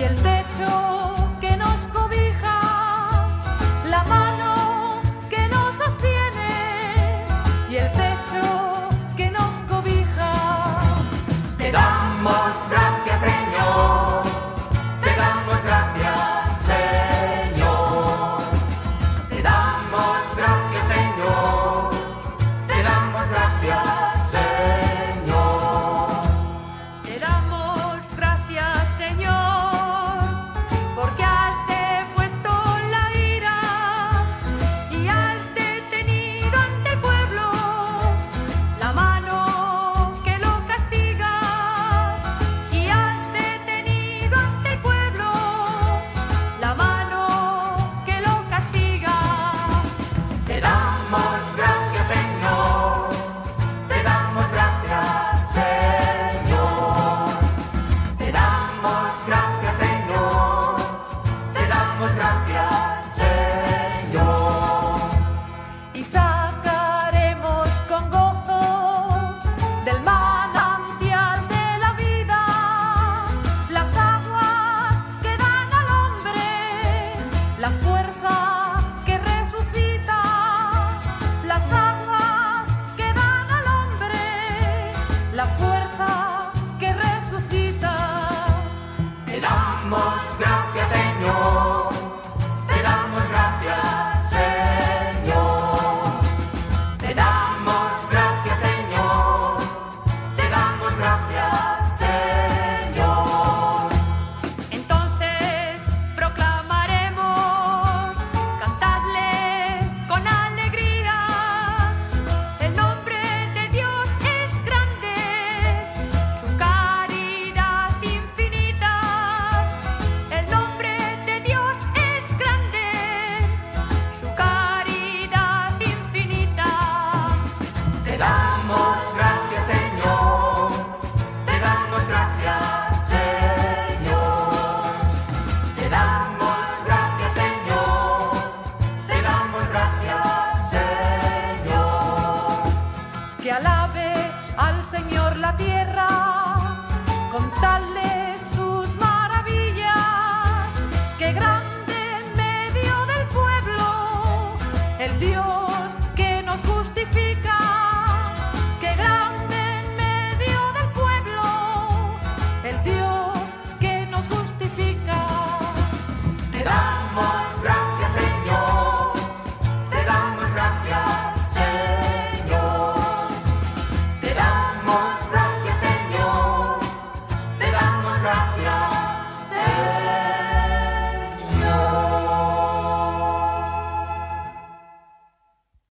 y el techo que nos cobija, la mano que nos sostiene y el techo que nos cobija. Te damos gracias. fuerza que resucita. Te damos gracias, Señor. Te damos gracias, Señor, te damos gracias, Señor, te damos gracias, Señor, te damos gracias, Señor, que alabe al Señor la tierra, contarle sus maravillas, que grande me dio del pueblo, el Dios que nos justifica. gracias.